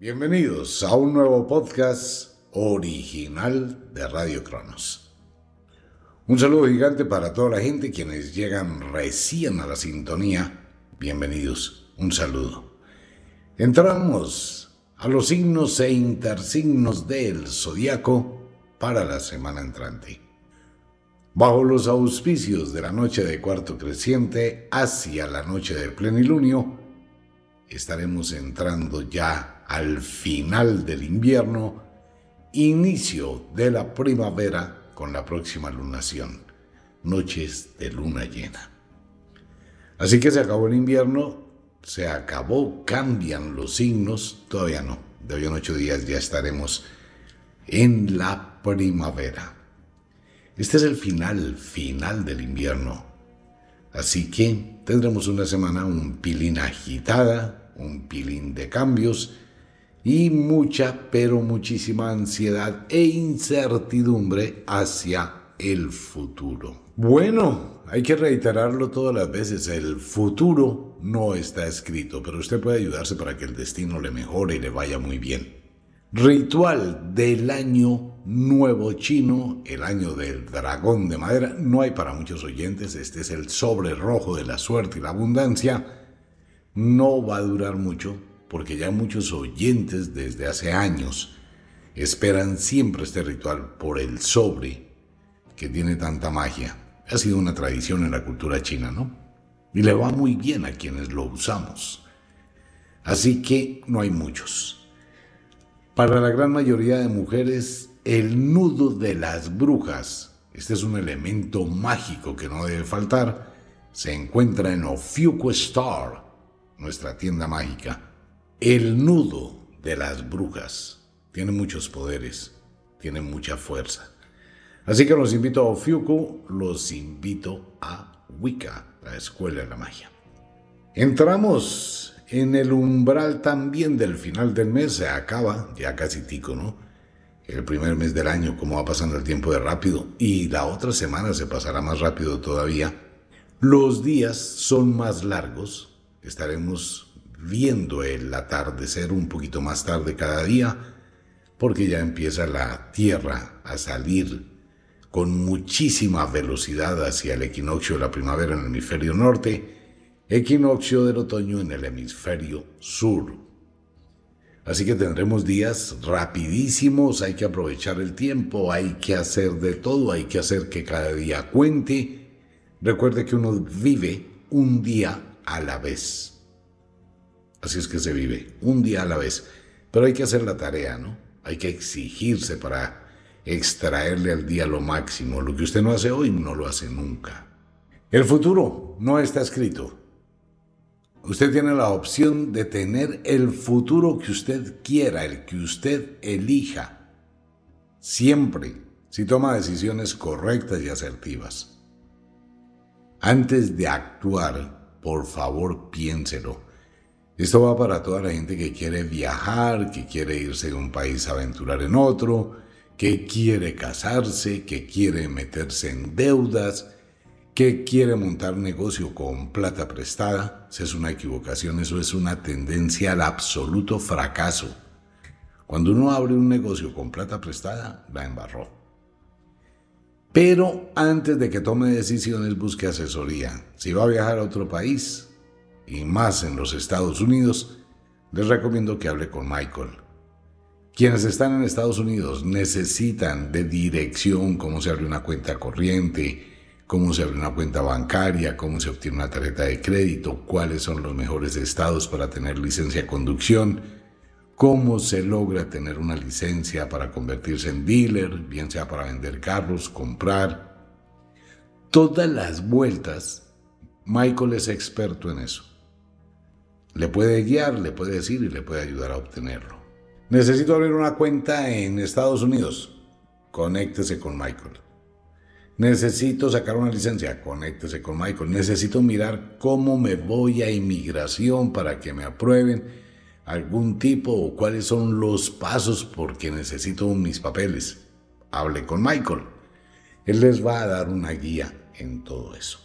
Bienvenidos a un nuevo podcast original de Radio Cronos. Un saludo gigante para toda la gente quienes llegan recién a la sintonía. Bienvenidos, un saludo. Entramos a los signos e intersignos del zodiaco para la semana entrante. Bajo los auspicios de la noche de cuarto creciente hacia la noche de plenilunio, estaremos entrando ya al final del invierno, inicio de la primavera con la próxima lunación, noches de luna llena. Así que se acabó el invierno, se acabó, cambian los signos, todavía no, de hoy en ocho días ya estaremos en la primavera. Este es el final, final del invierno. Así que tendremos una semana un pilín agitada, un pilín de cambios y mucha, pero muchísima ansiedad e incertidumbre hacia el futuro. Bueno, hay que reiterarlo todas las veces, el futuro no está escrito, pero usted puede ayudarse para que el destino le mejore y le vaya muy bien. Ritual del año nuevo chino, el año del dragón de madera. No hay para muchos oyentes, este es el sobre rojo de la suerte y la abundancia. No va a durar mucho porque ya muchos oyentes desde hace años esperan siempre este ritual por el sobre que tiene tanta magia. Ha sido una tradición en la cultura china, ¿no? Y le va muy bien a quienes lo usamos. Así que no hay muchos. Para la gran mayoría de mujeres, el nudo de las brujas, este es un elemento mágico que no debe faltar, se encuentra en Ofiuco Star, nuestra tienda mágica. El nudo de las brujas tiene muchos poderes, tiene mucha fuerza. Así que los invito a Ofiuco, los invito a Wicca, la escuela de la magia. Entramos en el umbral también del final del mes se acaba, ya casi tico, ¿no? El primer mes del año, cómo va pasando el tiempo de rápido, y la otra semana se pasará más rápido todavía. Los días son más largos, estaremos viendo el atardecer un poquito más tarde cada día, porque ya empieza la Tierra a salir con muchísima velocidad hacia el equinoccio de la primavera en el hemisferio norte, equinoccio del otoño en el hemisferio sur. Así que tendremos días rapidísimos, hay que aprovechar el tiempo, hay que hacer de todo, hay que hacer que cada día cuente. Recuerde que uno vive un día a la vez. Así es que se vive, un día a la vez. Pero hay que hacer la tarea, ¿no? Hay que exigirse para extraerle al día lo máximo. Lo que usted no hace hoy no lo hace nunca. El futuro no está escrito. Usted tiene la opción de tener el futuro que usted quiera, el que usted elija. Siempre, si toma decisiones correctas y asertivas. Antes de actuar, por favor piénselo. Esto va para toda la gente que quiere viajar, que quiere irse de un país a aventurar en otro, que quiere casarse, que quiere meterse en deudas, que quiere montar negocio con plata prestada, eso es una equivocación, eso es una tendencia al absoluto fracaso. Cuando uno abre un negocio con plata prestada, la embarró. Pero antes de que tome decisiones, busque asesoría. Si va a viajar a otro país, y más en los Estados Unidos, les recomiendo que hable con Michael. Quienes están en Estados Unidos necesitan de dirección, cómo se abre una cuenta corriente, cómo se abre una cuenta bancaria, cómo se obtiene una tarjeta de crédito, cuáles son los mejores estados para tener licencia de conducción, cómo se logra tener una licencia para convertirse en dealer, bien sea para vender carros, comprar. Todas las vueltas, Michael es experto en eso. Le puede guiar, le puede decir y le puede ayudar a obtenerlo. Necesito abrir una cuenta en Estados Unidos. Conéctese con Michael. Necesito sacar una licencia, conéctese con Michael. Necesito mirar cómo me voy a inmigración para que me aprueben algún tipo o cuáles son los pasos porque necesito mis papeles. Hable con Michael. Él les va a dar una guía en todo eso.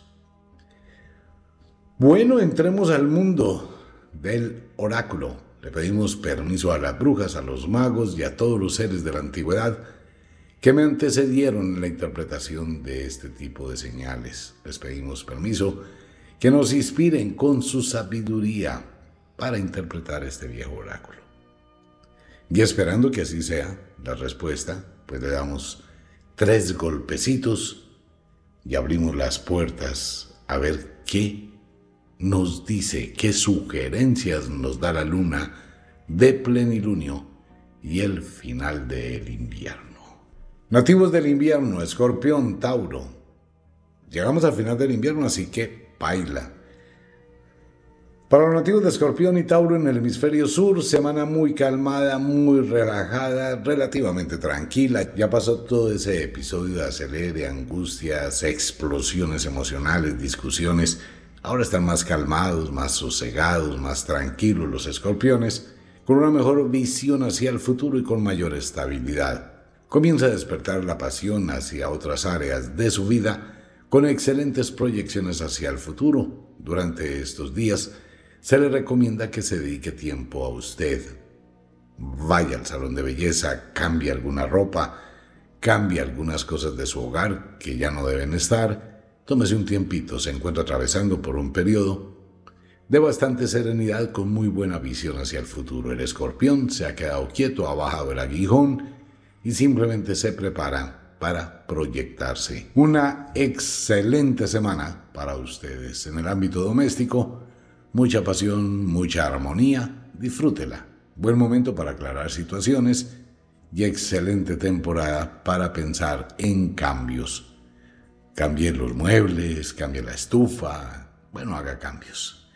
Bueno, entremos al mundo del oráculo. Le pedimos permiso a las brujas, a los magos y a todos los seres de la antigüedad que me antecedieron en la interpretación de este tipo de señales. Les pedimos permiso que nos inspiren con su sabiduría para interpretar este viejo oráculo. Y esperando que así sea la respuesta, pues le damos tres golpecitos y abrimos las puertas a ver qué nos dice, qué sugerencias nos da la luna de plenilunio y el final del invierno. Nativos del invierno, escorpión, Tauro. Llegamos al final del invierno, así que baila. Para los nativos de Escorpión y Tauro en el hemisferio sur, semana muy calmada, muy relajada, relativamente tranquila. Ya pasó todo ese episodio de acelere, angustias, explosiones emocionales, discusiones. Ahora están más calmados, más sosegados, más tranquilos los escorpiones, con una mejor visión hacia el futuro y con mayor estabilidad comienza a despertar la pasión hacia otras áreas de su vida con excelentes proyecciones hacia el futuro. Durante estos días se le recomienda que se dedique tiempo a usted. Vaya al salón de belleza, cambie alguna ropa, cambie algunas cosas de su hogar que ya no deben estar, tómese un tiempito, se encuentra atravesando por un periodo de bastante serenidad con muy buena visión hacia el futuro. El escorpión se ha quedado quieto, ha bajado el aguijón, y simplemente se prepara para proyectarse. Una excelente semana para ustedes en el ámbito doméstico. Mucha pasión, mucha armonía. Disfrútela. Buen momento para aclarar situaciones y excelente temporada para pensar en cambios. Cambie los muebles, cambie la estufa, bueno, haga cambios.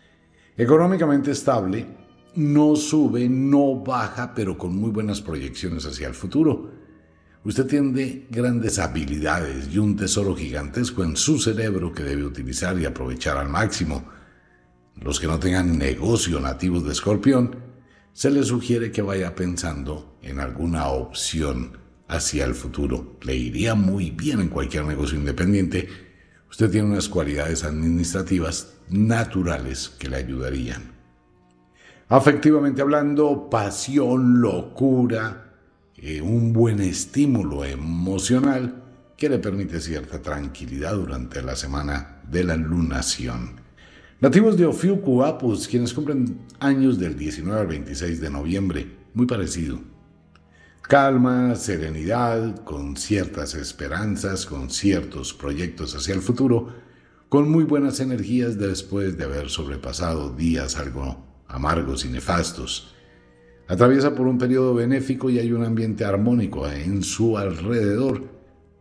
Económicamente estable, no sube, no baja, pero con muy buenas proyecciones hacia el futuro. Usted tiene grandes habilidades y un tesoro gigantesco en su cerebro que debe utilizar y aprovechar al máximo. Los que no tengan negocio nativos de escorpión, se les sugiere que vaya pensando en alguna opción hacia el futuro. Le iría muy bien en cualquier negocio independiente. Usted tiene unas cualidades administrativas naturales que le ayudarían. Afectivamente hablando, pasión, locura, eh, un buen estímulo emocional que le permite cierta tranquilidad durante la semana de la lunación. Nativos de Ofiuku Apus, quienes cumplen años del 19 al 26 de noviembre, muy parecido. Calma, serenidad, con ciertas esperanzas, con ciertos proyectos hacia el futuro, con muy buenas energías después de haber sobrepasado días algo amargos y nefastos. Atraviesa por un periodo benéfico y hay un ambiente armónico en su alrededor,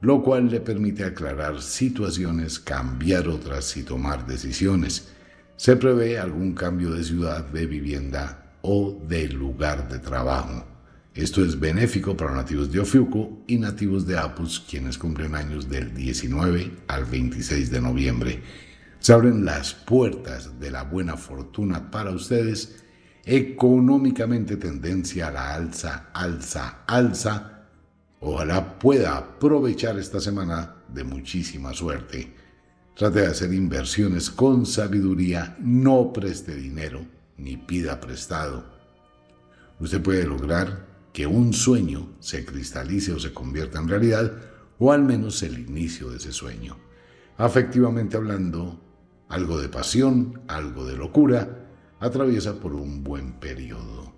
lo cual le permite aclarar situaciones, cambiar otras y tomar decisiones. Se prevé algún cambio de ciudad, de vivienda o de lugar de trabajo. Esto es benéfico para nativos de Ofiuco y nativos de Apus, quienes cumplen años del 19 al 26 de noviembre. Se abren las puertas de la buena fortuna para ustedes económicamente tendencia a la alza, alza, alza. Ojalá pueda aprovechar esta semana de muchísima suerte. Trate de hacer inversiones con sabiduría, no preste dinero ni pida prestado. Usted puede lograr que un sueño se cristalice o se convierta en realidad, o al menos el inicio de ese sueño. Afectivamente hablando, algo de pasión, algo de locura, atraviesa por un buen periodo.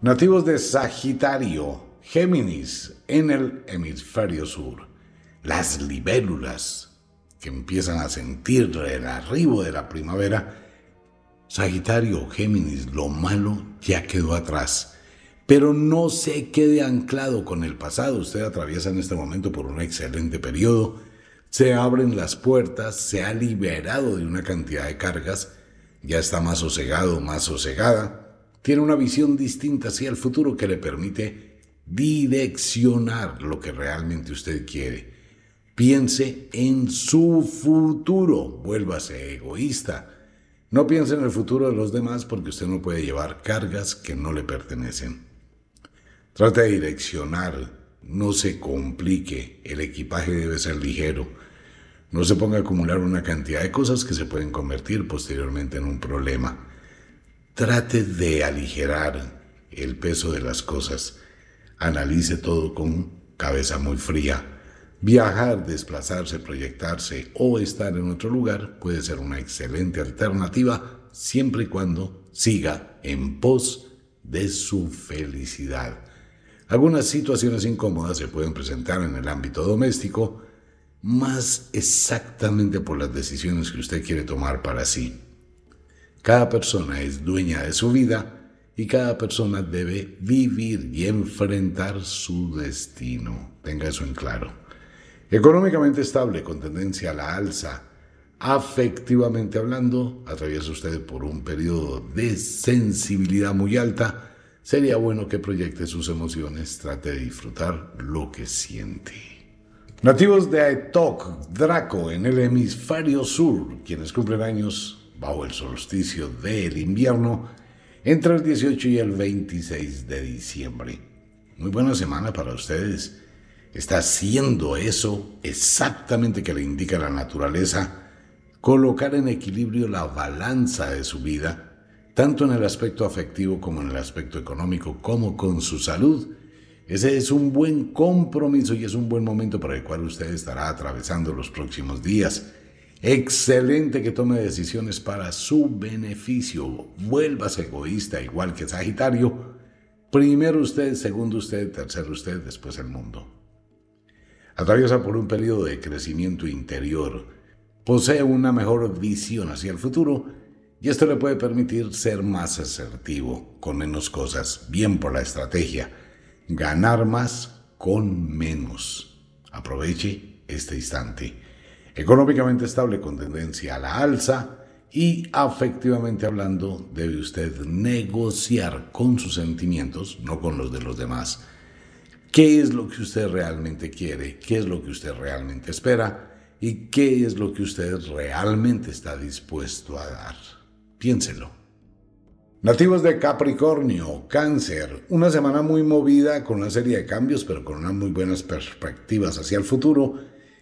Nativos de Sagitario, Géminis, en el hemisferio sur. Las libélulas que empiezan a sentir el arribo de la primavera. Sagitario, Géminis, lo malo ya quedó atrás. Pero no se quede anclado con el pasado. Usted atraviesa en este momento por un excelente periodo. Se abren las puertas, se ha liberado de una cantidad de cargas ya está más sosegado, más sosegada, tiene una visión distinta hacia el futuro que le permite direccionar lo que realmente usted quiere. Piense en su futuro, vuélvase egoísta. No piense en el futuro de los demás porque usted no puede llevar cargas que no le pertenecen. Trate de direccionar, no se complique, el equipaje debe ser ligero no se ponga a acumular una cantidad de cosas que se pueden convertir posteriormente en un problema. trate de aligerar el peso de las cosas. Analice todo con cabeza muy fría. Viajar, desplazarse, proyectarse o estar en otro lugar puede ser una excelente alternativa siempre y cuando siga en pos de su felicidad. Algunas situaciones incómodas se pueden presentar en el ámbito doméstico, más exactamente por las decisiones que usted quiere tomar para sí. Cada persona es dueña de su vida y cada persona debe vivir y enfrentar su destino. Tenga eso en claro. Económicamente estable, con tendencia a la alza, afectivamente hablando, atraviesa usted por un periodo de sensibilidad muy alta, sería bueno que proyecte sus emociones, trate de disfrutar lo que siente. Nativos de Aetok, Draco, en el hemisferio sur, quienes cumplen años bajo el solsticio del invierno, entre el 18 y el 26 de diciembre. Muy buena semana para ustedes. Está haciendo eso exactamente que le indica la naturaleza, colocar en equilibrio la balanza de su vida tanto en el aspecto afectivo como en el aspecto económico, como con su salud. Ese es un buen compromiso y es un buen momento para el cual usted estará atravesando los próximos días. Excelente que tome decisiones para su beneficio. Vuelvas egoísta igual que Sagitario. Primero usted, segundo usted, tercero usted, después el mundo. Atraviesa por un periodo de crecimiento interior. Posee una mejor visión hacia el futuro y esto le puede permitir ser más asertivo, con menos cosas, bien por la estrategia, ganar más con menos. Aproveche este instante. Económicamente estable con tendencia a la alza y afectivamente hablando debe usted negociar con sus sentimientos, no con los de los demás. ¿Qué es lo que usted realmente quiere? ¿Qué es lo que usted realmente espera? ¿Y qué es lo que usted realmente está dispuesto a dar? Piénselo. Nativos de Capricornio, Cáncer, una semana muy movida con una serie de cambios, pero con unas muy buenas perspectivas hacia el futuro,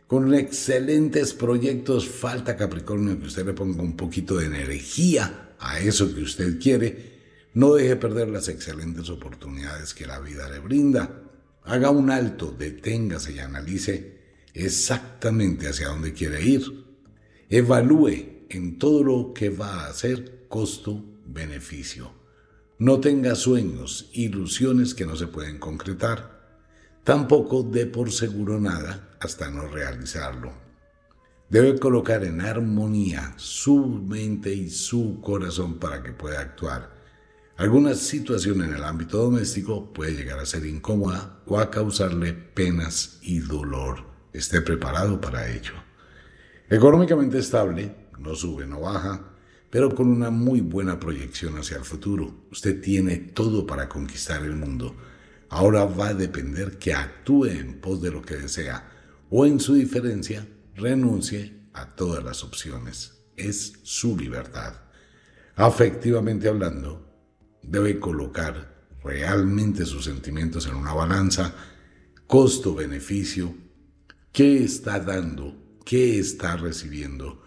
con excelentes proyectos. Falta Capricornio que usted le ponga un poquito de energía a eso que usted quiere. No deje perder las excelentes oportunidades que la vida le brinda. Haga un alto, deténgase y analice exactamente hacia dónde quiere ir. Evalúe en todo lo que va a hacer costo-beneficio. No tenga sueños, ilusiones que no se pueden concretar. Tampoco dé por seguro nada hasta no realizarlo. Debe colocar en armonía su mente y su corazón para que pueda actuar. Alguna situación en el ámbito doméstico puede llegar a ser incómoda o a causarle penas y dolor. Esté preparado para ello. Económicamente estable, no sube, no baja, pero con una muy buena proyección hacia el futuro. Usted tiene todo para conquistar el mundo. Ahora va a depender que actúe en pos de lo que desea o en su diferencia renuncie a todas las opciones. Es su libertad. Afectivamente hablando, debe colocar realmente sus sentimientos en una balanza, costo-beneficio, qué está dando, qué está recibiendo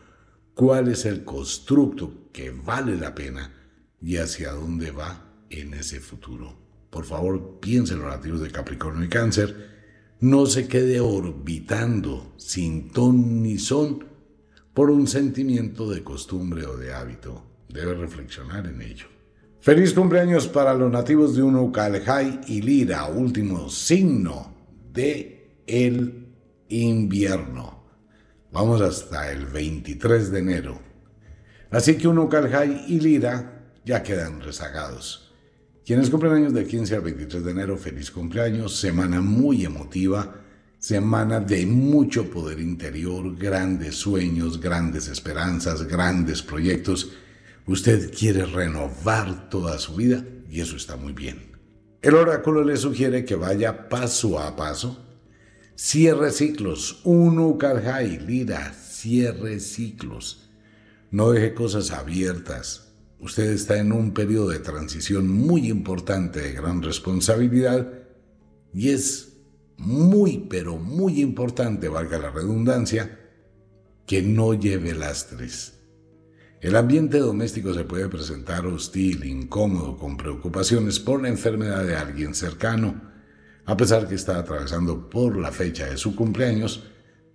cuál es el constructo que vale la pena y hacia dónde va en ese futuro. Por favor, piensen los nativos de Capricornio y Cáncer. No se quede orbitando sin ton ni son por un sentimiento de costumbre o de hábito. Debe reflexionar en ello. Feliz cumpleaños para los nativos de Unucalhai y Lira, último signo de el invierno. Vamos hasta el 23 de enero. Así que uno Caljay y Lira ya quedan rezagados. Quienes cumplen años del 15 al 23 de enero, feliz cumpleaños, semana muy emotiva, semana de mucho poder interior, grandes sueños, grandes esperanzas, grandes proyectos. Usted quiere renovar toda su vida y eso está muy bien. El oráculo le sugiere que vaya paso a paso Cierre ciclos. Uno, Karjai, Lira, cierre ciclos. No deje cosas abiertas. Usted está en un periodo de transición muy importante, de gran responsabilidad, y es muy, pero muy importante, valga la redundancia, que no lleve lastres. El ambiente doméstico se puede presentar hostil, incómodo, con preocupaciones por la enfermedad de alguien cercano. A pesar que está atravesando por la fecha de su cumpleaños,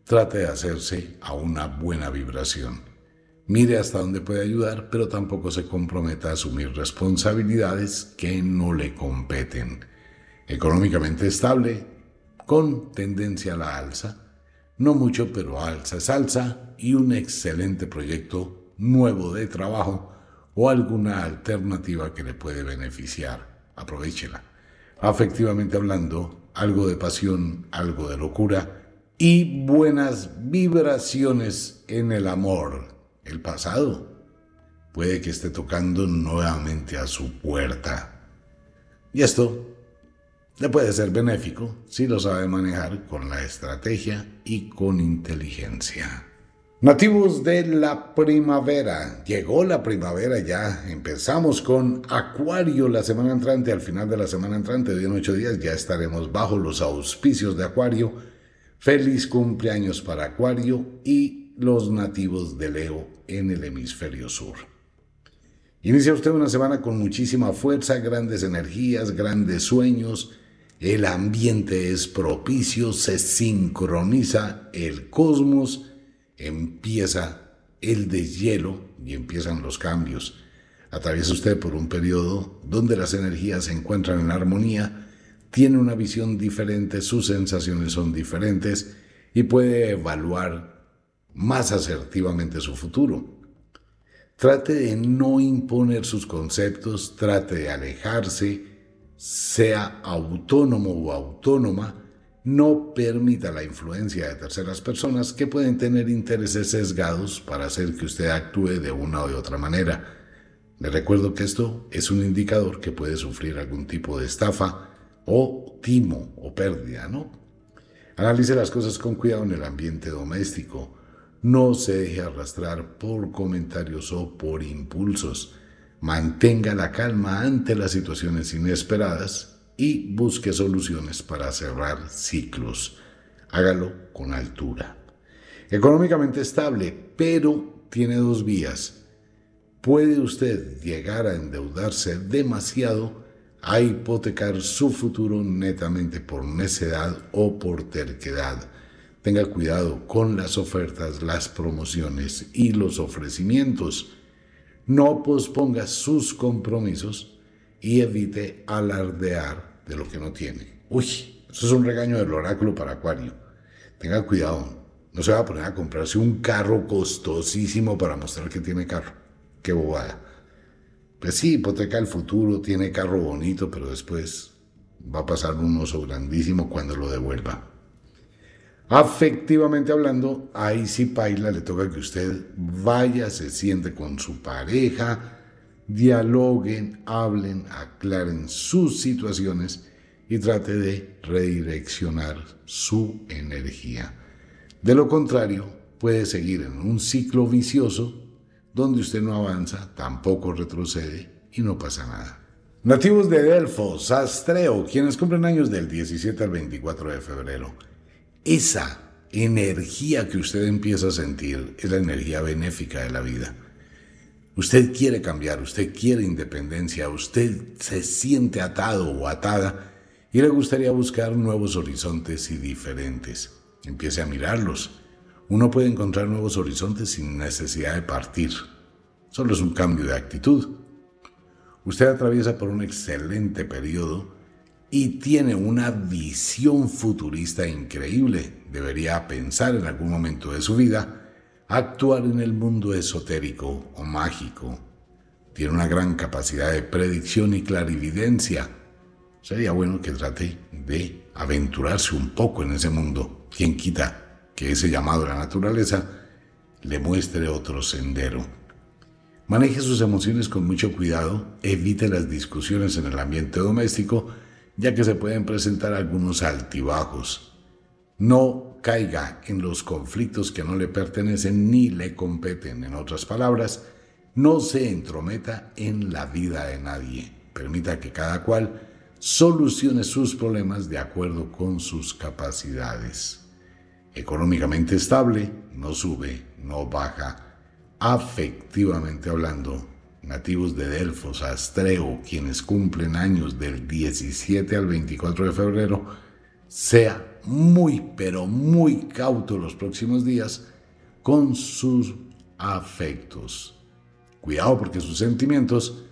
trate de hacerse a una buena vibración. Mire hasta dónde puede ayudar, pero tampoco se comprometa a asumir responsabilidades que no le competen. Económicamente estable, con tendencia a la alza, no mucho, pero alza es alza y un excelente proyecto nuevo de trabajo o alguna alternativa que le puede beneficiar. Aprovechela. Afectivamente hablando, algo de pasión, algo de locura y buenas vibraciones en el amor. El pasado puede que esté tocando nuevamente a su puerta. Y esto le puede ser benéfico si lo sabe manejar con la estrategia y con inteligencia. Nativos de la primavera. Llegó la primavera ya. Empezamos con Acuario la semana entrante. Al final de la semana entrante, de en ocho días, ya estaremos bajo los auspicios de Acuario. Feliz cumpleaños para Acuario y los nativos de Leo en el hemisferio sur. Inicia usted una semana con muchísima fuerza, grandes energías, grandes sueños. El ambiente es propicio, se sincroniza el cosmos empieza el deshielo y empiezan los cambios. Atraviesa usted por un periodo donde las energías se encuentran en armonía, tiene una visión diferente, sus sensaciones son diferentes y puede evaluar más asertivamente su futuro. Trate de no imponer sus conceptos, trate de alejarse, sea autónomo o autónoma no permita la influencia de terceras personas que pueden tener intereses sesgados para hacer que usted actúe de una o de otra manera. Le recuerdo que esto es un indicador que puede sufrir algún tipo de estafa o timo o pérdida, ¿no? Analice las cosas con cuidado en el ambiente doméstico. No se deje arrastrar por comentarios o por impulsos. Mantenga la calma ante las situaciones inesperadas y busque soluciones para cerrar ciclos. Hágalo con altura. Económicamente estable, pero tiene dos vías. Puede usted llegar a endeudarse demasiado a hipotecar su futuro netamente por necedad o por terquedad. Tenga cuidado con las ofertas, las promociones y los ofrecimientos. No posponga sus compromisos y evite alardear de lo que no tiene. Uy, eso es un regaño del oráculo para Acuario. Tenga cuidado, no se va a poner a comprarse un carro costosísimo para mostrar que tiene carro. Qué bobada. Pues sí, hipoteca el futuro, tiene carro bonito, pero después va a pasar un oso grandísimo cuando lo devuelva. Afectivamente hablando, ahí sí paila, le toca que usted vaya, se siente con su pareja, dialoguen, hablen, aclaren sus situaciones y trate de redireccionar su energía. De lo contrario, puede seguir en un ciclo vicioso donde usted no avanza, tampoco retrocede y no pasa nada. Nativos de Delfos, Astreo, quienes cumplen años del 17 al 24 de febrero. Esa energía que usted empieza a sentir es la energía benéfica de la vida. Usted quiere cambiar, usted quiere independencia, usted se siente atado o atada y le gustaría buscar nuevos horizontes y diferentes. Empiece a mirarlos. Uno puede encontrar nuevos horizontes sin necesidad de partir. Solo es un cambio de actitud. Usted atraviesa por un excelente periodo y tiene una visión futurista increíble. Debería pensar en algún momento de su vida actuar en el mundo esotérico o mágico. Tiene una gran capacidad de predicción y clarividencia. Sería bueno que trate de aventurarse un poco en ese mundo. Quien quita que ese llamado a la naturaleza le muestre otro sendero. Maneje sus emociones con mucho cuidado, evite las discusiones en el ambiente doméstico, ya que se pueden presentar algunos altibajos. No caiga en los conflictos que no le pertenecen ni le competen. En otras palabras, no se entrometa en la vida de nadie. Permita que cada cual solucione sus problemas de acuerdo con sus capacidades. Económicamente estable, no sube, no baja. afectivamente hablando, nativos de Delfos, Astreo, quienes cumplen años del 17 al 24 de febrero, sea muy, pero muy cauto los próximos días con sus afectos. Cuidado porque sus sentimientos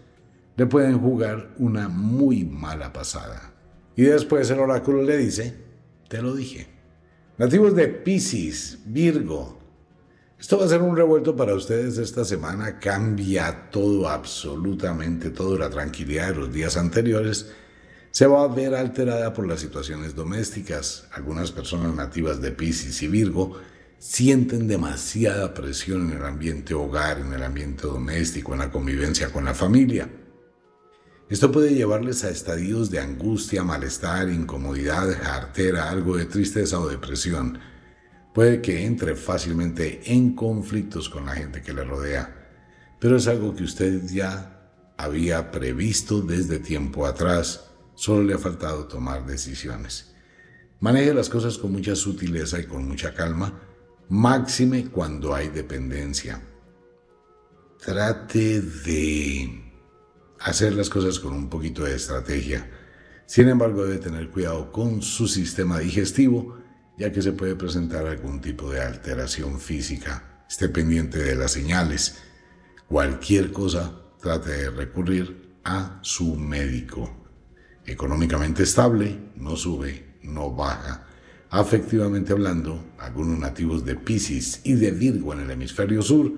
le pueden jugar una muy mala pasada. Y después el oráculo le dice, te lo dije. Nativos de Pisces, Virgo. Esto va a ser un revuelto para ustedes esta semana. Cambia todo, absolutamente todo. La tranquilidad de los días anteriores se va a ver alterada por las situaciones domésticas. Algunas personas nativas de Pisces y Virgo sienten demasiada presión en el ambiente hogar, en el ambiente doméstico, en la convivencia con la familia. Esto puede llevarles a estadios de angustia, malestar, incomodidad, jartera, algo de tristeza o depresión. Puede que entre fácilmente en conflictos con la gente que le rodea, pero es algo que usted ya había previsto desde tiempo atrás, solo le ha faltado tomar decisiones. Maneje las cosas con mucha sutileza y con mucha calma, máxime cuando hay dependencia. Trate de hacer las cosas con un poquito de estrategia. Sin embargo, debe tener cuidado con su sistema digestivo, ya que se puede presentar algún tipo de alteración física. Esté pendiente de las señales. Cualquier cosa, trate de recurrir a su médico. Económicamente estable, no sube, no baja. Afectivamente hablando, algunos nativos de Pisces y de Virgo en el hemisferio sur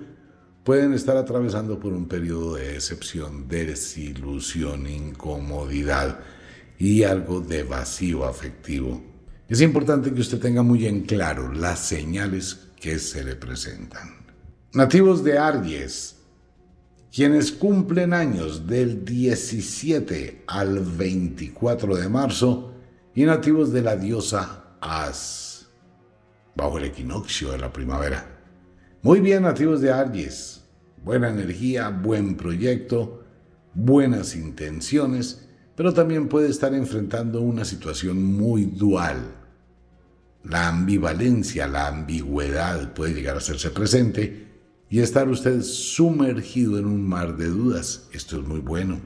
pueden estar atravesando por un periodo de decepción, desilusión, incomodidad y algo de vacío afectivo. Es importante que usted tenga muy en claro las señales que se le presentan. Nativos de Aries, quienes cumplen años del 17 al 24 de marzo y nativos de la diosa As, bajo el equinoccio de la primavera. Muy bien, nativos de Aries. Buena energía, buen proyecto, buenas intenciones, pero también puede estar enfrentando una situación muy dual. La ambivalencia, la ambigüedad puede llegar a hacerse presente y estar usted sumergido en un mar de dudas. Esto es muy bueno.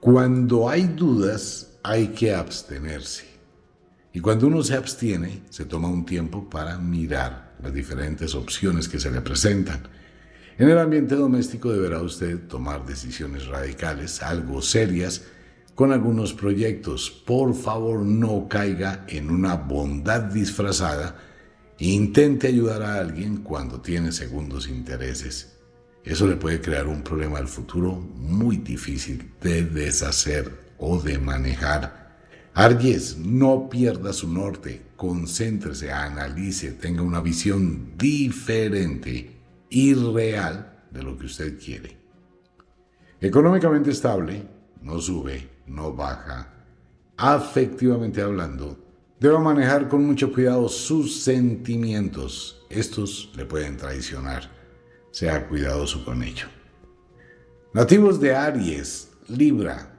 Cuando hay dudas, hay que abstenerse. Y cuando uno se abstiene, se toma un tiempo para mirar las diferentes opciones que se le presentan. En el ambiente doméstico deberá usted tomar decisiones radicales, algo serias, con algunos proyectos. Por favor, no caiga en una bondad disfrazada intente ayudar a alguien cuando tiene segundos intereses. Eso le puede crear un problema al futuro muy difícil de deshacer o de manejar. Aries, no pierda su norte, concéntrese, analice, tenga una visión diferente y real de lo que usted quiere. Económicamente estable, no sube, no baja. Afectivamente hablando, debe manejar con mucho cuidado sus sentimientos. Estos le pueden traicionar. Sea cuidadoso con ello. Nativos de Aries, Libra,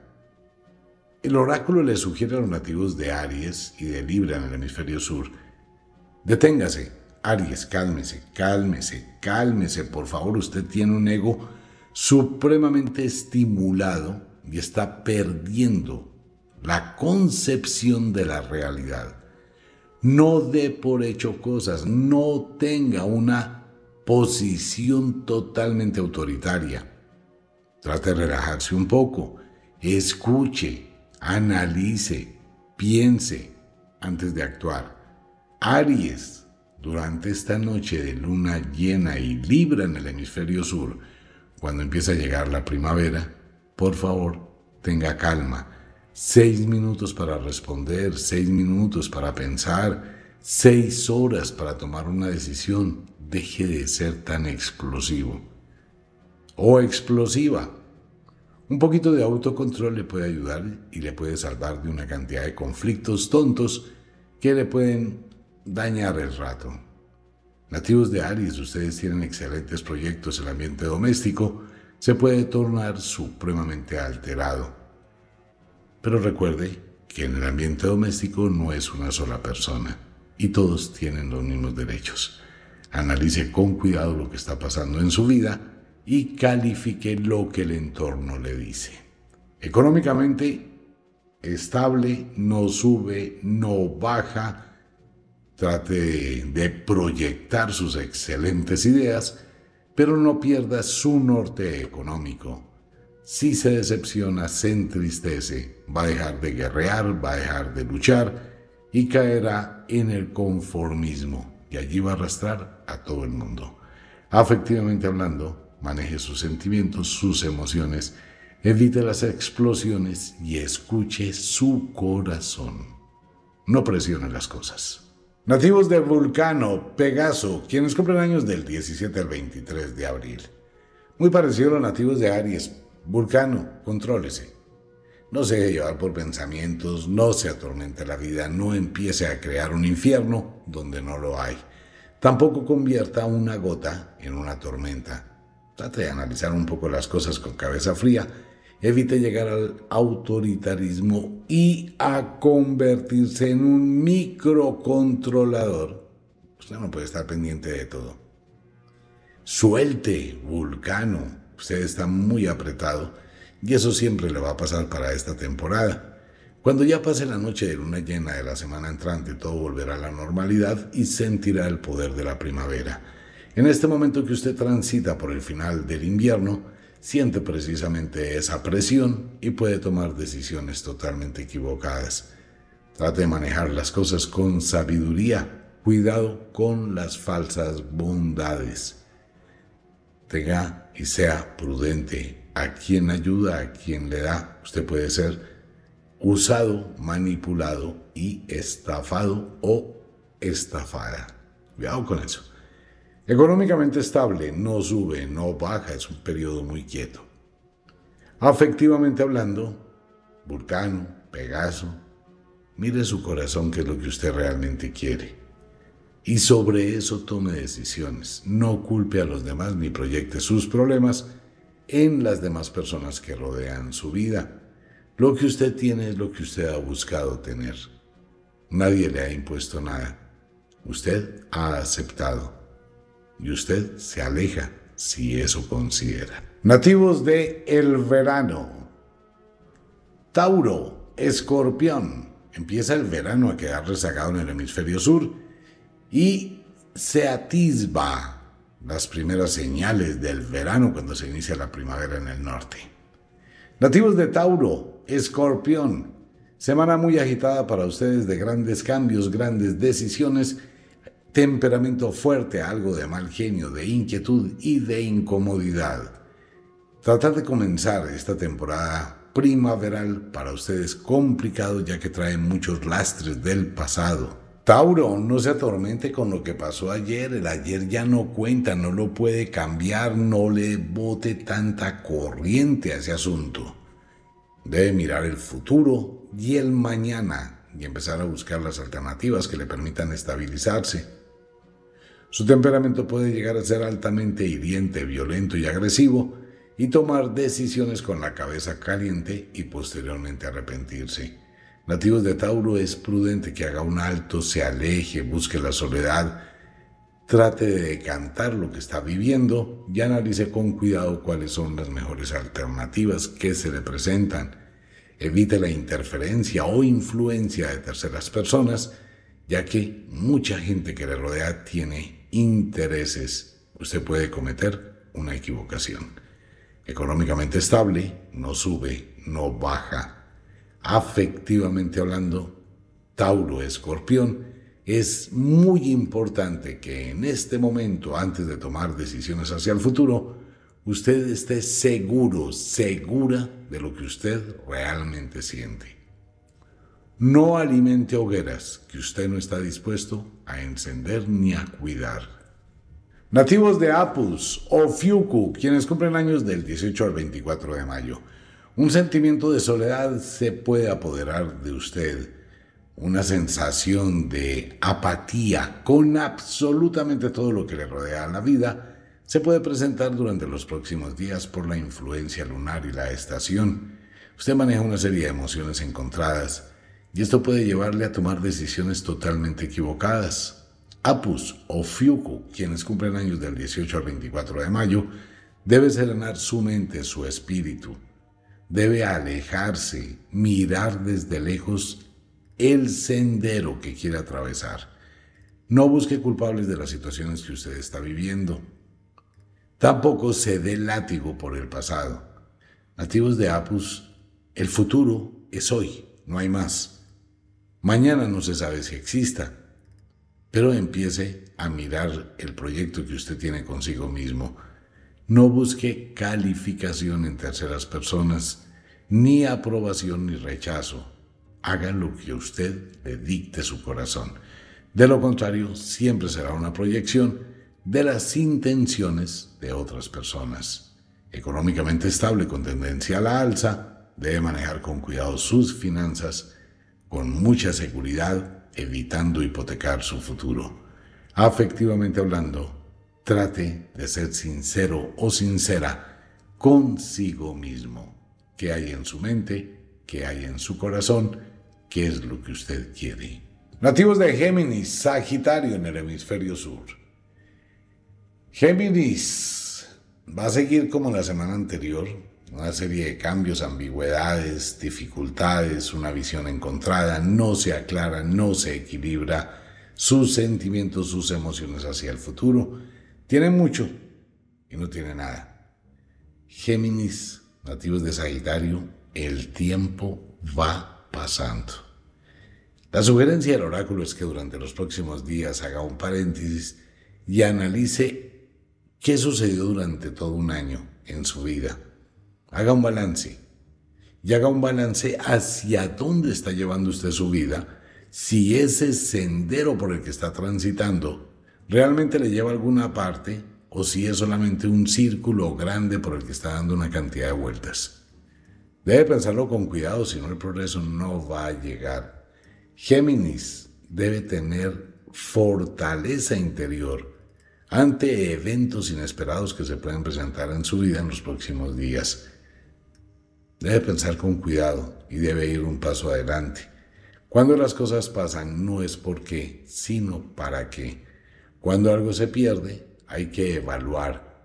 el oráculo le sugiere a los nativos de Aries y de Libra en el hemisferio sur, deténgase, Aries, cálmese, cálmese, cálmese, por favor, usted tiene un ego supremamente estimulado y está perdiendo la concepción de la realidad. No dé por hecho cosas, no tenga una posición totalmente autoritaria. Trate de relajarse un poco, escuche, analice, piense antes de actuar. Aries, durante esta noche de luna llena y libra en el hemisferio sur, cuando empieza a llegar la primavera, por favor, tenga calma. Seis minutos para responder, seis minutos para pensar, seis horas para tomar una decisión. Deje de ser tan explosivo o explosiva. Un poquito de autocontrol le puede ayudar y le puede salvar de una cantidad de conflictos tontos que le pueden dañar el rato. Nativos de Aries, ustedes tienen excelentes proyectos, el ambiente doméstico se puede tornar supremamente alterado. Pero recuerde que en el ambiente doméstico no es una sola persona y todos tienen los mismos derechos. Analice con cuidado lo que está pasando en su vida y califique lo que el entorno le dice. Económicamente, estable, no sube, no baja. Trate de, proyectar sus excelentes ideas, pero no pierda su norte económico. Si se decepciona, se entristece, va a dejar de guerrear, va a dejar de luchar y caerá en el conformismo y allí va a arrastrar a todo el mundo. Afectivamente hablando, maneje sus sentimientos, sus emociones Evite las explosiones y escuche su corazón. No presione las cosas. Nativos de Vulcano, Pegaso, quienes cumplen años del 17 al 23 de abril. Muy parecido a los nativos de Aries. Vulcano, contrólese. No se deje llevar por pensamientos, no se atormente la vida, no empiece a crear un infierno donde no lo hay. Tampoco convierta una gota en una tormenta. Trate de analizar un poco las cosas con cabeza fría evite llegar al autoritarismo y a convertirse en un microcontrolador. Usted no puede estar pendiente de todo. Suelte, vulcano. Usted está muy apretado y eso siempre le va a pasar para esta temporada. Cuando ya pase la noche de luna llena de la semana entrante, todo volverá a la normalidad y sentirá el poder de la primavera. En este momento que usted transita por el final del invierno, siente precisamente esa presión y puede tomar decisiones totalmente equivocadas. Trate de manejar las cosas con sabiduría. Cuidado con las falsas bondades. Tenga y sea prudente a quien ayuda, a quien le da. Usted puede ser usado, manipulado y estafado o estafada. Cuidado con eso. Económicamente estable, no sube, no baja, es un periodo muy quieto. Afectivamente hablando, Vulcano, Pegaso, mire su corazón que es lo que usted realmente quiere. Y sobre eso tome decisiones. No culpe a los demás ni proyecte sus problemas en las demás personas que rodean su vida. Lo que usted tiene es lo que usted ha buscado tener. Nadie le ha impuesto nada. Usted ha aceptado y usted se aleja si eso considera. Nativos de el verano. Tauro, escorpión. Empieza el verano a quedar rezagado en el hemisferio sur y se atisba las primeras señales del verano cuando se inicia la primavera en el norte. Nativos de Tauro, escorpión. Semana muy agitada para ustedes de grandes cambios, grandes decisiones temperamento fuerte, algo de mal genio, de inquietud y de incomodidad. Tratar de comenzar esta temporada primaveral para ustedes complicado ya que trae muchos lastres del pasado. Tauro, no se atormente con lo que pasó ayer, el ayer ya no cuenta, no lo puede cambiar, no le bote tanta corriente a ese asunto. Debe mirar el futuro y el mañana y empezar a buscar las alternativas que le permitan estabilizarse. Su temperamento puede llegar a ser altamente hiriente, violento y agresivo y tomar decisiones con la cabeza caliente y posteriormente arrepentirse. Nativos de Tauro es prudente que haga un alto, se aleje, busque la soledad, trate de decantar lo que está viviendo y analice con cuidado cuáles son las mejores alternativas que se le presentan. Evite la interferencia o influencia de terceras personas, ya que mucha gente que le rodea tiene intereses, usted puede cometer una equivocación. Económicamente estable, no sube, no baja. Afectivamente hablando, Tauro, Escorpión, es muy importante que en este momento, antes de tomar decisiones hacia el futuro, usted esté seguro, segura de lo que usted realmente siente. No alimente hogueras que usted no está dispuesto a encender ni a cuidar. Nativos de Apus o Fiuku, quienes cumplen años del 18 al 24 de mayo. Un sentimiento de soledad se puede apoderar de usted. Una sensación de apatía con absolutamente todo lo que le rodea a la vida se puede presentar durante los próximos días por la influencia lunar y la estación. Usted maneja una serie de emociones encontradas y esto puede llevarle a tomar decisiones totalmente equivocadas. Apus o Fiuku, quienes cumplen años del 18 al 24 de mayo, debe serenar su mente, su espíritu. Debe alejarse, mirar desde lejos el sendero que quiere atravesar. No busque culpables de las situaciones que usted está viviendo. Tampoco se dé látigo por el pasado. Nativos de Apus, el futuro es hoy, no hay más. Mañana no se sabe si exista, pero empiece a mirar el proyecto que usted tiene consigo mismo. No busque calificación en terceras personas, ni aprobación ni rechazo. Haga lo que usted le dicte su corazón. De lo contrario, siempre será una proyección de las intenciones de otras personas. Económicamente estable con tendencia a la alza, debe manejar con cuidado sus finanzas, con mucha seguridad, evitando hipotecar su futuro. Afectivamente hablando, trate de ser sincero o sincera consigo mismo. ¿Qué hay en su mente? ¿Qué hay en su corazón? ¿Qué es lo que usted quiere? Nativos de Géminis, Sagitario en el hemisferio sur. Géminis va a seguir como la semana anterior, una serie de cambios, ambigüedades, dificultades, una visión encontrada, no se aclara, no se equilibra sus sentimientos, sus emociones hacia el futuro. Tiene mucho y no tiene nada. Géminis, nativos de Sagitario, el tiempo va pasando. La sugerencia del oráculo es que durante los próximos días haga un paréntesis y analice qué sucedió durante todo un año en su vida. Haga un balance y haga un balance hacia dónde está llevando usted su vida, si ese sendero por el que está transitando realmente le lleva a alguna parte o si es solamente un círculo grande por el que está dando una cantidad de vueltas. Debe pensarlo con cuidado, si no el progreso no va a llegar Géminis debe tener fortaleza interior ante eventos inesperados que se pueden presentar en su vida en los próximos días. Debe pensar con cuidado y debe ir un paso adelante. Cuando las cosas pasan no es por qué, sino para qué. Cuando algo se pierde, hay que evaluar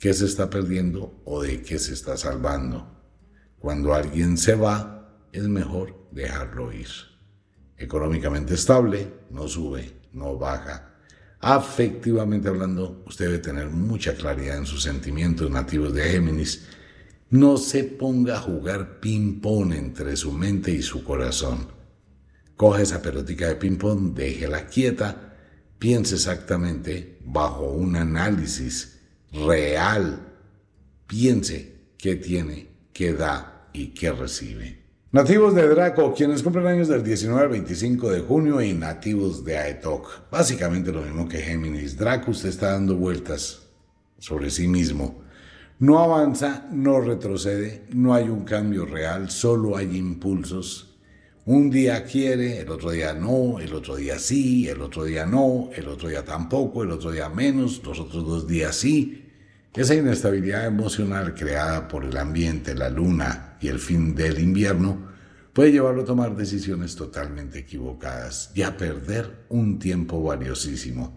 qué se está perdiendo o de qué se está salvando. Cuando alguien se va, es mejor dejarlo ir económicamente estable, no sube, no baja. Afectivamente hablando, usted debe tener mucha claridad en sus sentimientos nativos de Géminis. No se ponga a jugar ping-pong entre su mente y su corazón. Coge esa pelotica de ping-pong, déjela quieta, piense exactamente bajo un análisis real. Piense qué tiene, qué da y qué recibe. Nativos de Draco, quienes cumplen años del 19 al 25 de junio y nativos de Aetok. Básicamente lo mismo que Géminis. Draco usted está dando vueltas sobre sí mismo. No avanza, no retrocede, no hay un cambio real, solo hay impulsos. Un día quiere, el otro día no, el otro día sí, el otro día no, el otro día tampoco, el otro día menos, los otros dos días sí. Esa inestabilidad emocional creada por el ambiente, la luna y el fin del invierno puede llevarlo a tomar decisiones totalmente equivocadas y a perder un tiempo valiosísimo.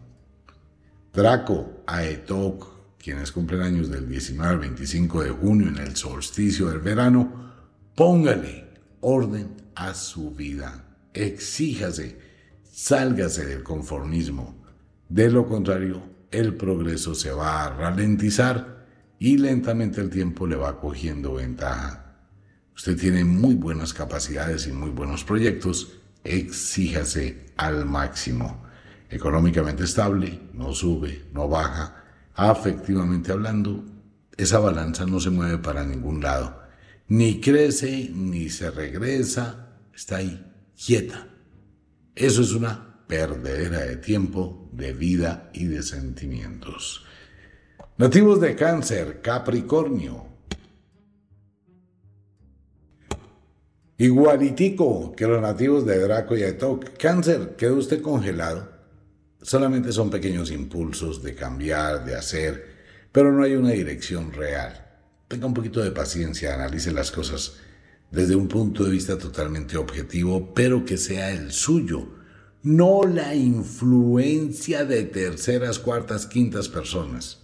Draco, Aetok, quienes cumplen años del 19 al 25 de junio en el solsticio del verano, póngale orden a su vida, exíjase, sálgase del conformismo. De lo contrario, el progreso se va a ralentizar y lentamente el tiempo le va cogiendo ventaja. Usted tiene muy buenas capacidades y muy buenos proyectos, exíjase al máximo. Económicamente estable, no sube, no baja. Afectivamente hablando, esa balanza no se mueve para ningún lado. Ni crece, ni se regresa, está ahí, quieta. Eso es una perdedera de tiempo, de vida y de sentimientos. Nativos de cáncer, Capricornio, Igualitico que los nativos de Draco y Aetok. Cáncer, quedó usted congelado. Solamente son pequeños impulsos de cambiar, de hacer, pero no hay una dirección real. Tenga un poquito de paciencia, analice las cosas desde un punto de vista totalmente objetivo, pero que sea el suyo. no la influencia de terceras, cuartas, quintas personas.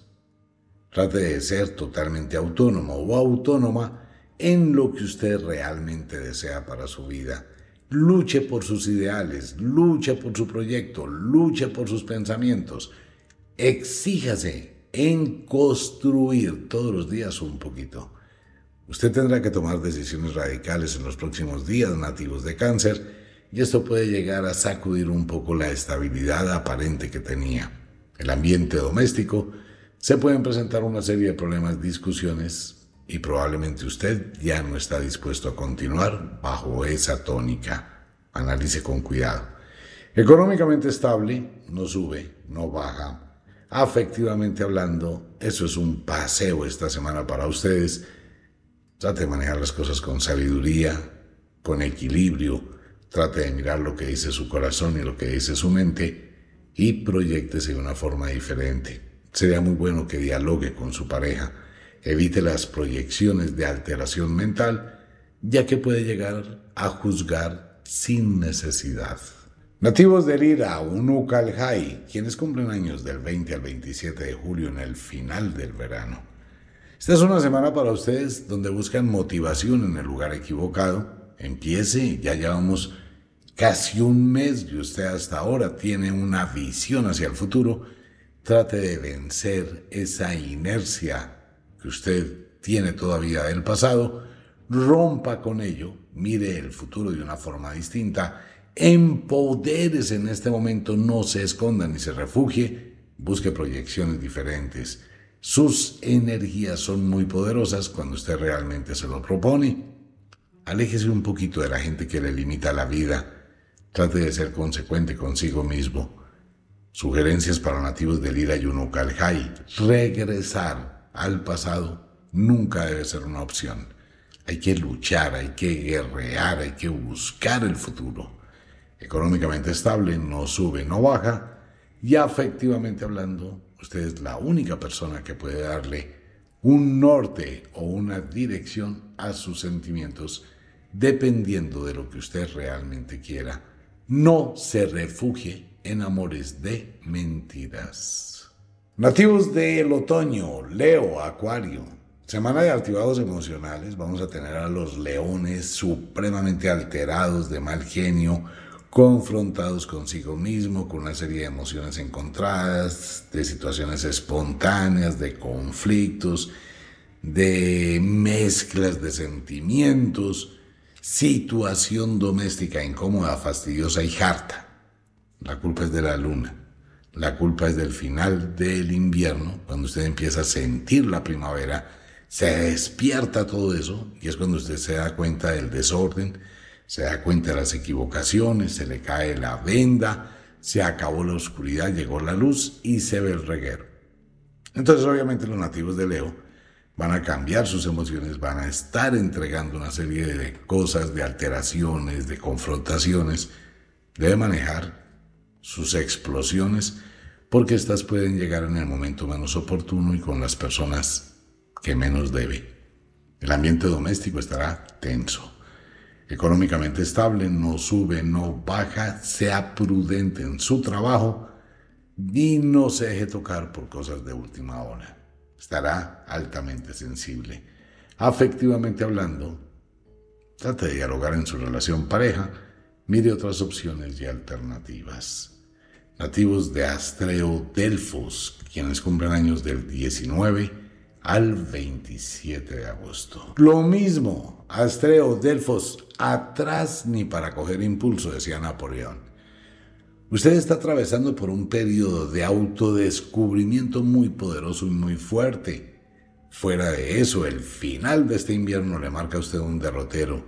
Trate de ser totalmente autónomo o autónoma en lo que usted realmente desea para su vida. Luche por sus ideales, luche por su proyecto, luche por sus pensamientos. Exíjase en construir todos los días un poquito. Usted tendrá que tomar decisiones radicales en los próximos días nativos de cáncer y esto puede llegar a sacudir un poco la estabilidad aparente que tenía. El ambiente doméstico se pueden presentar una serie de problemas, discusiones y probablemente usted ya no está dispuesto a continuar bajo esa tónica. Analice con cuidado. Económicamente estable, no sube, no baja. Afectivamente hablando, eso es un paseo esta semana para ustedes. Trate de manejar las cosas con sabiduría, con equilibrio, Trate de mirar lo que dice su corazón y lo que dice su mente y proyectese de una forma diferente. Sería muy bueno que dialogue con su pareja. Evite las proyecciones de alteración mental, ya que puede llegar a juzgar sin necesidad. Nativos del Ira, Unukalhai, quienes cumplen años del 20 al 27 de julio en el final del verano. Esta es una semana para ustedes donde buscan motivación en el lugar equivocado. Empiece, ya llevamos casi un mes y usted hasta ahora tiene una visión hacia el futuro, trate de vencer esa inercia que usted tiene todavía del pasado, rompa con ello, mire el futuro de una forma distinta, empodérese en este momento, no se esconda ni se refugie, busque proyecciones diferentes. Sus energías son muy poderosas cuando usted realmente se lo propone Aléjese un poquito de la gente que le limita la vida. Trate de ser consecuente consigo mismo. Sugerencias para nativos del Ira y Unukalhai. Regresar al pasado nunca debe ser una opción. Hay que luchar, hay que guerrear, hay que buscar el futuro. Económicamente estable, no sube, no baja. Y afectivamente hablando, usted es la única persona que puede darle un norte o una dirección a sus sentimientos dependiendo de lo que usted realmente quiera. No se refugie en amores de mentiras. Nativos del otoño, Leo, Acuario. Semana de activados emocionales. Vamos a tener a los leones supremamente alterados, de mal genio, confrontados consigo mismo, con una serie de emociones encontradas, de situaciones espontáneas, de conflictos, de mezclas de sentimientos situación doméstica incómoda, fastidiosa y harta. La culpa es de la luna. La culpa es del final del invierno, cuando usted empieza a sentir la primavera, se despierta todo eso y es cuando usted se da cuenta del desorden, se da cuenta de las equivocaciones, se le cae la venda, se acabó la oscuridad, llegó la luz y se ve el reguero. Entonces obviamente los nativos de Leo van a cambiar sus emociones, van a estar entregando una serie de cosas, de alteraciones, de confrontaciones. Debe manejar sus explosiones porque éstas pueden llegar en el momento menos oportuno y con las personas que menos debe. El ambiente doméstico estará tenso. Económicamente estable, no sube, no baja, sea prudente en su trabajo y no se deje tocar por cosas de última hora estará altamente sensible. Afectivamente hablando, trate de dialogar en su relación pareja, mire otras opciones y alternativas. Nativos de Astreo Delfos, quienes cumplen años del 19 al 27 de agosto. Lo mismo, Astreo Delfos, atrás ni para coger impulso, decía Napoleón. Usted está atravesando por un periodo de autodescubrimiento muy poderoso y muy fuerte. Fuera de eso, el final de este invierno le marca a usted un derrotero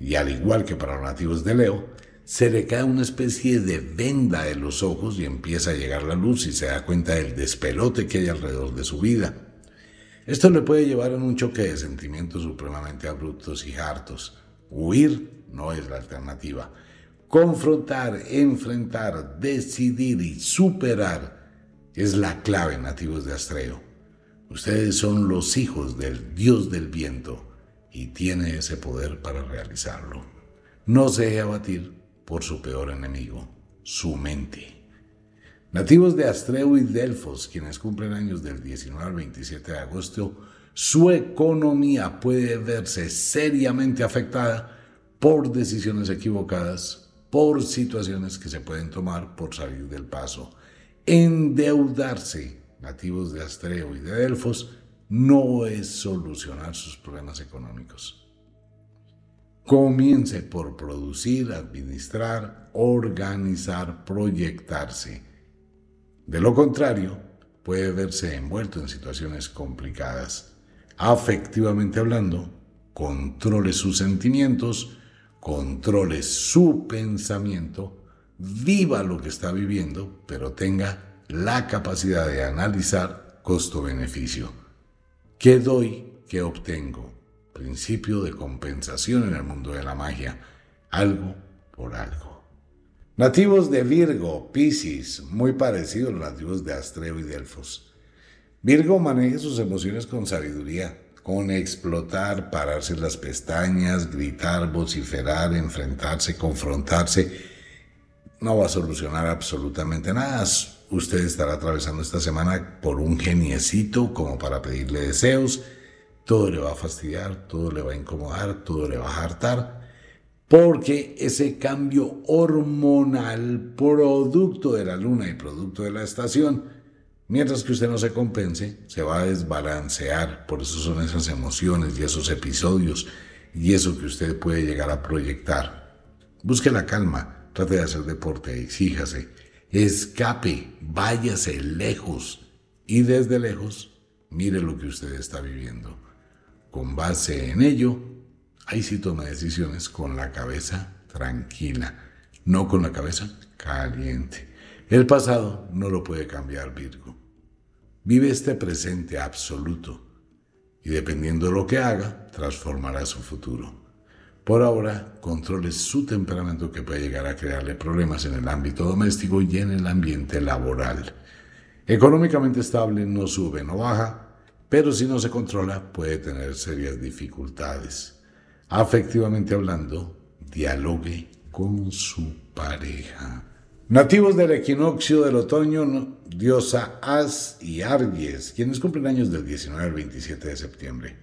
y al igual que para los nativos de Leo, se le cae una especie de venda de los ojos y empieza a llegar la luz y se da cuenta del despelote que hay alrededor de su vida. Esto le puede llevar a un choque de sentimientos supremamente abruptos y hartos. Huir no es la alternativa confrontar, enfrentar, decidir y superar es la clave nativos de Astreo. Ustedes son los hijos del Dios del viento y tiene ese poder para realizarlo. No se deje abatir por su peor enemigo. su mente. Nativos de Astreu y Delfos, quienes cumplen años del 19 al 27 de agosto, su economía puede verse seriamente afectada por decisiones equivocadas, por situaciones que se pueden tomar por salir del paso. Endeudarse, nativos de Astreo y de Delfos, no es solucionar sus problemas económicos. Comience por producir, administrar, organizar, proyectarse de lo contrario, puede verse envuelto en situaciones complicadas. Afectivamente hablando, controle sus sentimientos, controle su pensamiento, viva lo que está viviendo, pero tenga la capacidad de analizar costo-beneficio. ¿Qué doy? ¿Qué obtengo? Principio de compensación en el mundo de la magia. Algo por algo. Nativos de Virgo, Piscis, muy parecidos a los nativos de Astreo y Delfos. Virgo maneja sus emociones con sabiduría, con explotar, pararse las pestañas, gritar, vociferar, enfrentarse, confrontarse. No va a solucionar absolutamente nada. Usted estará atravesando esta semana por un geniecito como para pedirle deseos. Todo le va a fastidiar, todo le va a incomodar, todo le va a hartar porque ese cambio hormonal, producto de la luna y producto de la estación, mientras que usted no se compense, se va a desbalancear. Por eso son esas emociones y esos episodios y eso que usted puede llegar a proyectar. Busque la calma, trate de hacer deporte, exíjase, escape, váyase lejos y desde lejos mire lo que usted está viviendo. Con base en ello, ahí sí toma decisiones con la cabeza tranquila, no con la cabeza caliente. El pasado no lo puede cambiar Virgo. Vive este presente absoluto y dependiendo de lo que haga, transformará su futuro. Por ahora, controle su temperamento que puede llegar a crearle problemas en el ámbito doméstico y en el ambiente laboral. Económicamente estable no sube, no baja, pero si no se controla puede tener serias dificultades afectivamente hablando, dialogue con su pareja. Nativos del equinoccio del otoño, diosa As y Argies, quienes cumplen años del 19 al 27 de septiembre.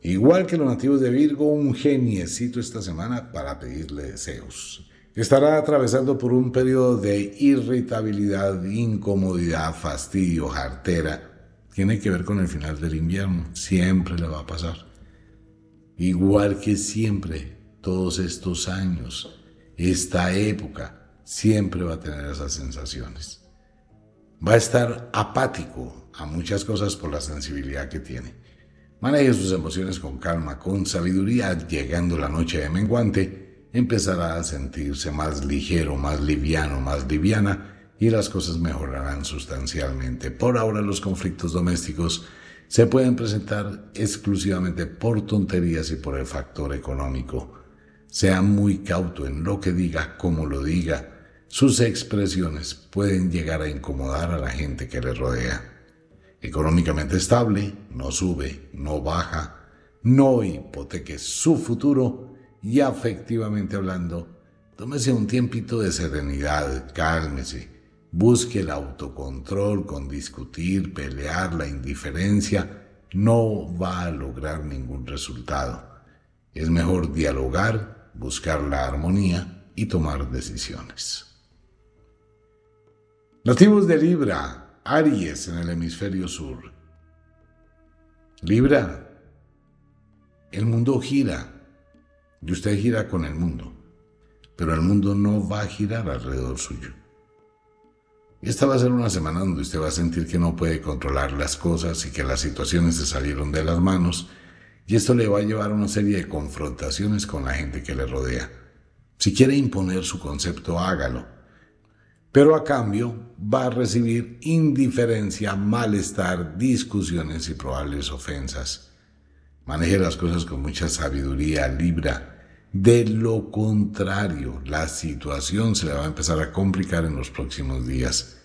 Igual que los nativos de Virgo, un geniecito esta semana para pedirle deseos. Estará atravesando por un periodo de irritabilidad, incomodidad, fastidio, jartera. Tiene que ver con el final del invierno. Siempre le va a pasar igual que siempre, todos estos años, esta época, siempre va a tener esas sensaciones. Va a estar apático a muchas cosas por la sensibilidad que tiene. Maneje sus emociones con calma, con sabiduría, llegando la noche de menguante, empezará a sentirse más ligero, más liviano, más liviana y las cosas mejorarán sustancialmente. Por ahora los conflictos domésticos se pueden presentar exclusivamente por tonterías y por el factor económico. Sea muy cauto en lo que diga, como lo diga. Sus expresiones pueden llegar a incomodar a la gente que le rodea. Económicamente estable, no sube, no baja, no hipoteque su futuro y afectivamente hablando, tómese un tiempito de serenidad, cálmese, Busque el autocontrol con discutir, pelear, la indiferencia. No va a lograr ningún resultado. Es mejor dialogar, buscar la armonía y tomar decisiones. Nativos de Libra, Aries en el hemisferio sur. Libra, el mundo gira y usted gira con el mundo, pero el mundo no va a girar alrededor suyo. Esta va a ser una semana donde usted va a sentir que no puede controlar las cosas y que las situaciones se salieron de las manos y esto le va a llevar a una serie de confrontaciones con la gente que le rodea. Si quiere imponer su concepto, hágalo. Pero a cambio va a recibir indiferencia, malestar, discusiones y probables ofensas. Maneje las cosas con mucha sabiduría, libra de lo contrario, la situación se le va a empezar a complicar en los próximos días.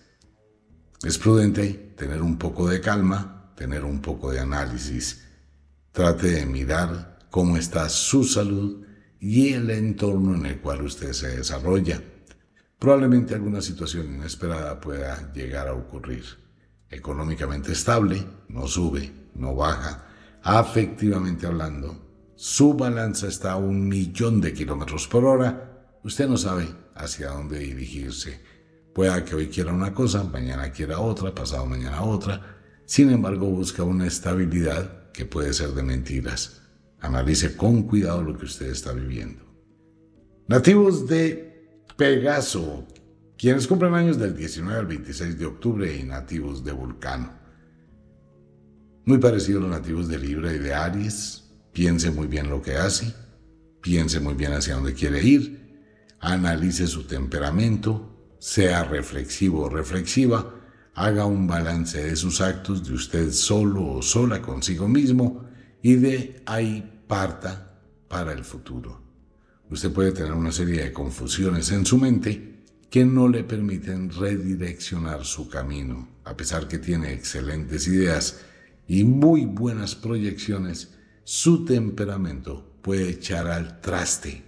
Es prudente tener un poco de calma, tener un poco de análisis. Trate de mirar cómo está su salud y el entorno en el cual usted se desarrolla. Probablemente alguna situación inesperada pueda llegar a ocurrir. Económicamente estable, no sube, no baja. Afectivamente hablando, su balanza está a un millón de kilómetros por hora. Usted no sabe hacia dónde dirigirse. Pueda que hoy quiera una cosa, mañana quiera otra, pasado mañana otra. Sin embargo, busca una estabilidad que puede ser de mentiras. Analice con cuidado lo que usted está viviendo. Nativos de Pegaso, quienes cumplen años del 19 al 26 de octubre y nativos de Vulcano. Muy parecidos a los nativos de Libra y de Aries, piense muy bien lo que hace, piense muy bien hacia dónde quiere ir, analice su temperamento, sea reflexivo o reflexiva, haga un balance de sus actos de usted solo o sola consigo mismo y de ahí parta para el futuro. Usted puede tener una serie de confusiones en su mente que no le permiten redireccionar su camino. A pesar que tiene excelentes ideas y muy buenas proyecciones, su temperamento puede echar al traste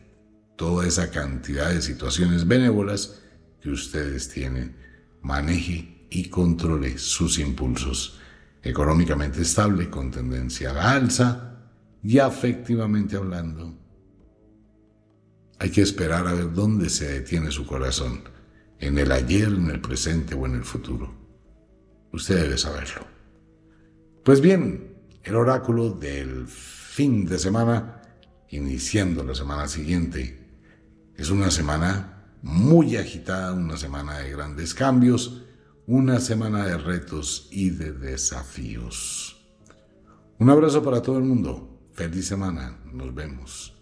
toda esa cantidad de situaciones benévolas que ustedes tienen. Maneje y controle sus impulsos. Económicamente estable, con tendencia a la alza y afectivamente hablando, hay que esperar a ver dónde se detiene su corazón, en el ayer, en el presente o en el futuro. Usted debe saberlo. Pues bien, el oráculo del fin de semana, iniciando la semana siguiente, es una semana muy agitada, una semana de grandes cambios, una semana de retos y de desafíos. Un abrazo para todo el mundo. Feliz semana. Nos vemos.